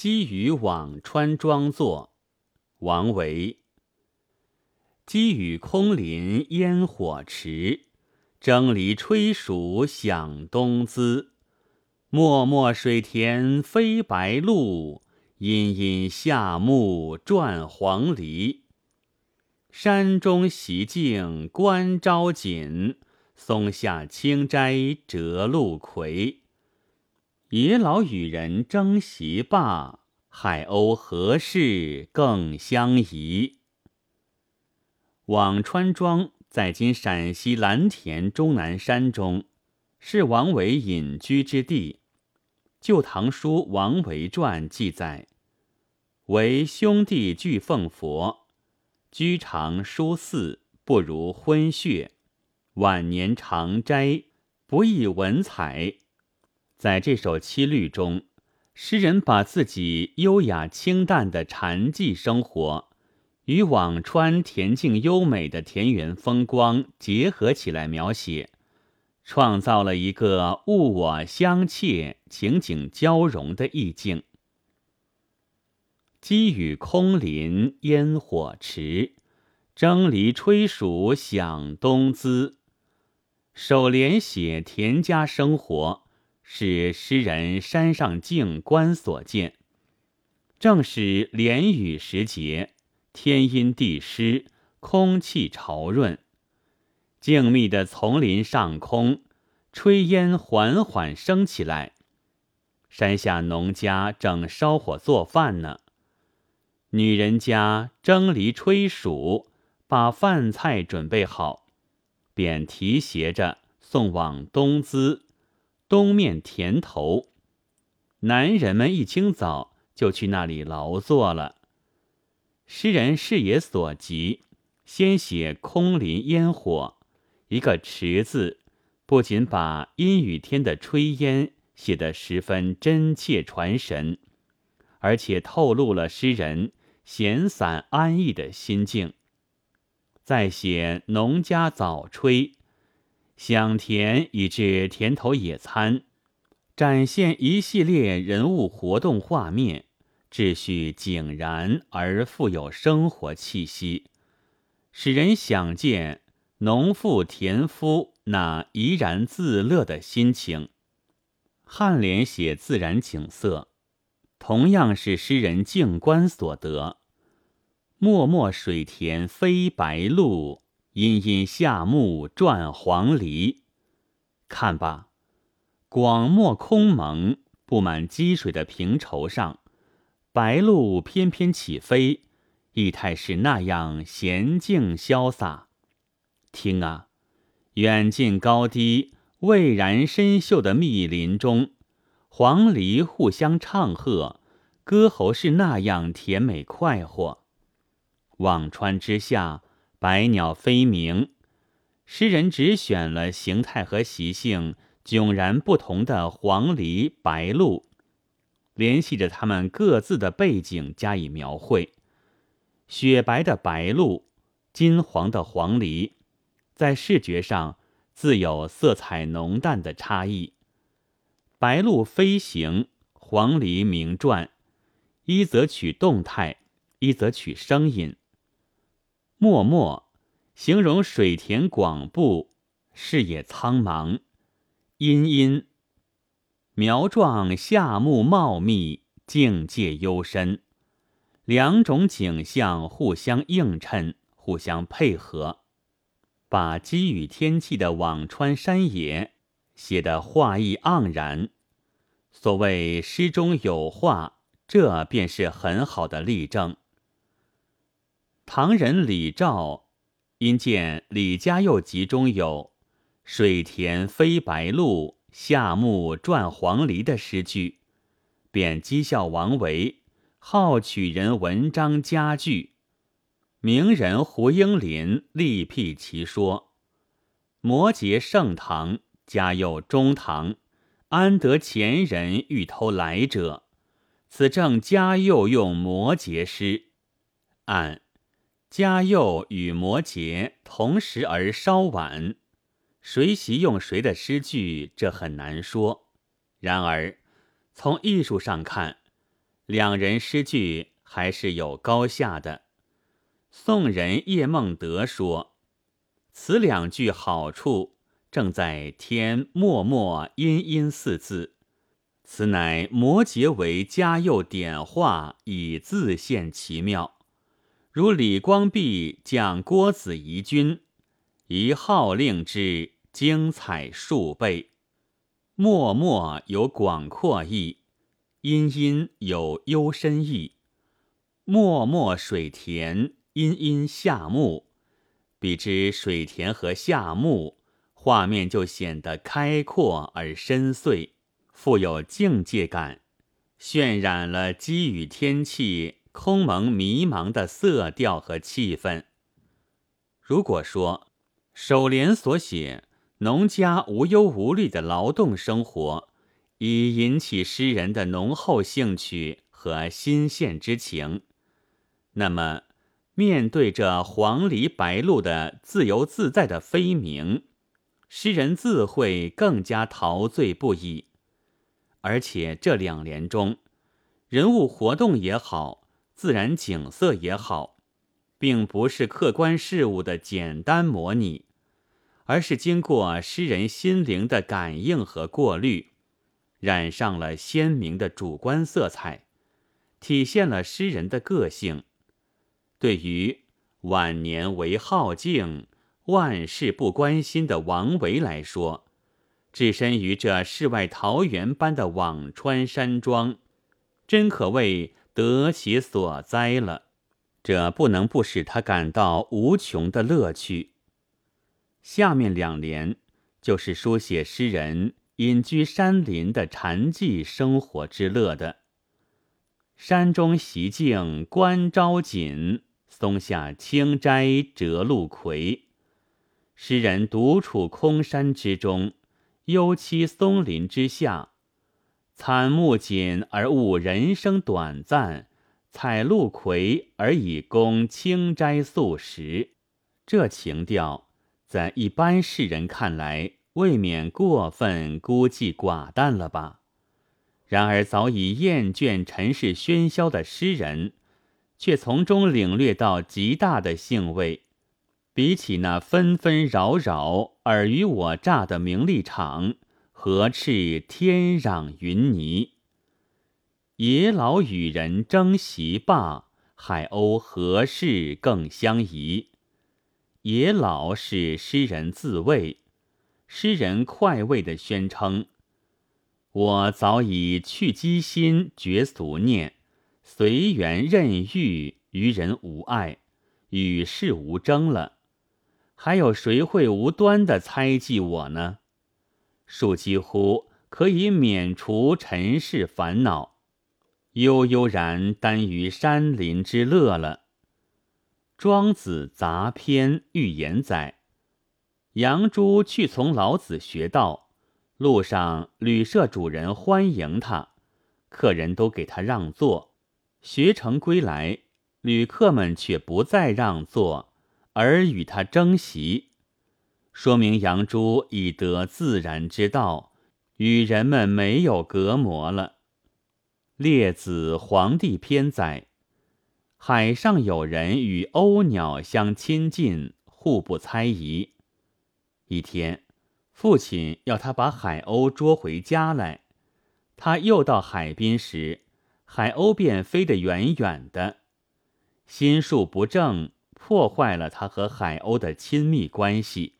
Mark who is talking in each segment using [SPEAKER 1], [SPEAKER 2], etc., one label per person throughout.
[SPEAKER 1] 积雨辋川庄作，王维。积雨空林烟火迟，蒸藜炊黍响东滋。漠漠水田飞白鹭，阴阴夏木转黄鹂。山中习静观朝锦，松下清斋折露葵。野老与人争席罢，海鸥何事更相疑？辋川庄在今陕西蓝田终南山中，是王维隐居之地。《旧唐书·王维传》记载：为兄弟俱奉佛，居常书寺，不如昏谑。晚年常斋，不易文采。在这首七律中，诗人把自己优雅清淡的禅寂生活，与辋川恬静优美的田园风光结合起来描写，创造了一个物我相切、情景交融的意境。积雨空林烟火迟，蒸藜炊黍响东滋。首联写田家生活。是诗人山上静观所见，正是连雨时节，天阴地湿，空气潮润，静谧的丛林上空，炊烟缓缓升起来。山下农家正烧火做饭呢，女人家蒸梨炊黍，把饭菜准备好，便提携着送往东淄。东面田头，男人们一清早就去那里劳作了。诗人视野所及，先写空林烟火，一个“池”字，不仅把阴雨天的炊烟写得十分真切传神，而且透露了诗人闲散安逸的心境。再写农家早炊。享田以至田头野餐，展现一系列人物活动画面，秩序井然而富有生活气息，使人想见农妇田夫那怡然自乐的心情。颔联写自然景色，同样是诗人静观所得。漠漠水田飞白鹭。阴阴夏木转黄鹂，看吧，广漠空蒙、布满积水的平畴上，白鹭翩翩起飞，意态是那样娴静潇洒。听啊，远近高低蔚然深秀的密林中，黄鹂互相唱和，歌喉是那样甜美快活。辋川之下。百鸟飞鸣，诗人只选了形态和习性迥然不同的黄鹂、白鹭，联系着它们各自的背景加以描绘。雪白的白鹭，金黄的黄鹂，在视觉上自有色彩浓淡的差异。白鹭飞行，黄鹂鸣啭，一则取动态，一则取声音。漠漠，形容水田广布，视野苍茫；阴阴，苗壮夏木茂密，境界幽深。两种景象互相映衬，互相配合，把积雨天气的辋川山野写得画意盎然。所谓诗中有画，这便是很好的例证。唐人李肇因见李家佑集中有“水田飞白鹭，夏木转黄鹂”的诗句，便讥笑王维好取人文章佳句。名人胡应麟力辟其说：“摩诘盛唐，嘉佑中唐，安得前人欲偷来者？此正嘉佑用摩诘诗，按。”嘉佑与摩诘同时而稍晚，谁习用谁的诗句，这很难说。然而从艺术上看，两人诗句还是有高下的。宋人叶梦得说：“此两句好处正在添默默阴阴四字，此乃摩诘为嘉佑点化，以自现其妙。如李光弼讲郭子仪君，一号令之精彩数倍。默默有广阔意，阴阴有幽深意。默默水田。”阴阴夏木，比之水田和夏木，画面就显得开阔而深邃，富有境界感，渲染了积雨天气空蒙迷茫的色调和气氛。如果说首联所写农家无忧无虑的劳动生活，已引起诗人的浓厚兴趣和新鲜之情，那么。面对着黄鹂白鹭的自由自在的飞鸣，诗人自会更加陶醉不已。而且这两联中，人物活动也好，自然景色也好，并不是客观事物的简单模拟，而是经过诗人心灵的感应和过滤，染上了鲜明的主观色彩，体现了诗人的个性。对于晚年为好静、万事不关心的王维来说，置身于这世外桃源般的辋川山庄，真可谓得其所哉了。这不能不使他感到无穷的乐趣。下面两联就是书写诗人隐居山林的禅寂生活之乐的：“山中习静观朝锦。”松下清斋折露葵，诗人独处空山之中，幽栖松林之下，惨木锦而悟人生短暂，采露葵而以供清斋素食。这情调在一般世人看来，未免过分孤寂寡淡了吧？然而早已厌倦尘世喧嚣的诗人。却从中领略到极大的兴味，比起那纷纷扰扰、尔虞我诈的名利场，何斥天壤云泥？野老与人争席罢，海鸥何事更相宜？野老是诗人自慰，诗人快慰的宣称：“我早已去机心，绝俗念。”随缘任遇，于人无爱，与世无争了。还有谁会无端的猜忌我呢？树几乎可以免除尘世烦恼，悠悠然耽于山林之乐了。庄子杂篇寓言载：杨朱去从老子学道，路上旅社主人欢迎他，客人都给他让座。学成归来，旅客们却不再让座，而与他争席，说明杨朱已得自然之道，与人们没有隔膜了。列子《黄帝篇》载：海上有人与鸥鸟相亲近，互不猜疑。一天，父亲要他把海鸥捉回家来，他又到海滨时。海鸥便飞得远远的，心术不正，破坏了他和海鸥的亲密关系。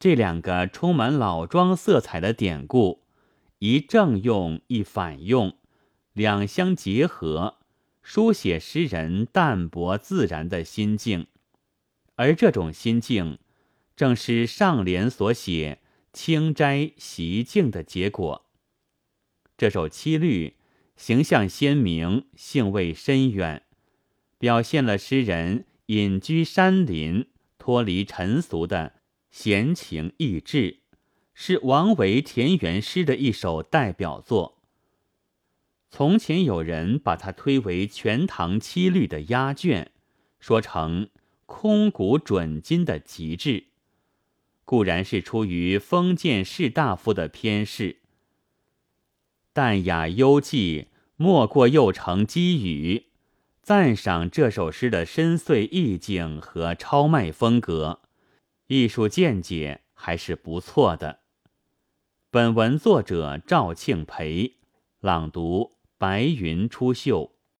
[SPEAKER 1] 这两个充满老庄色彩的典故，一正用，一反用，两相结合，书写诗人淡泊自然的心境。而这种心境，正是上联所写清斋习静的结果。这首七律。形象鲜明，兴味深远，表现了诗人隐居山林、脱离尘俗的闲情逸致，是王维田园诗的一首代表作。从前有人把它推为《全唐七律》的压卷，说成空谷准今的极致，固然是出于封建士大夫的偏嗜。淡雅幽寂。莫过又成积雨，赞赏这首诗的深邃意境和超迈风格，艺术见解还是不错的。本文作者赵庆培，朗读：白云出岫。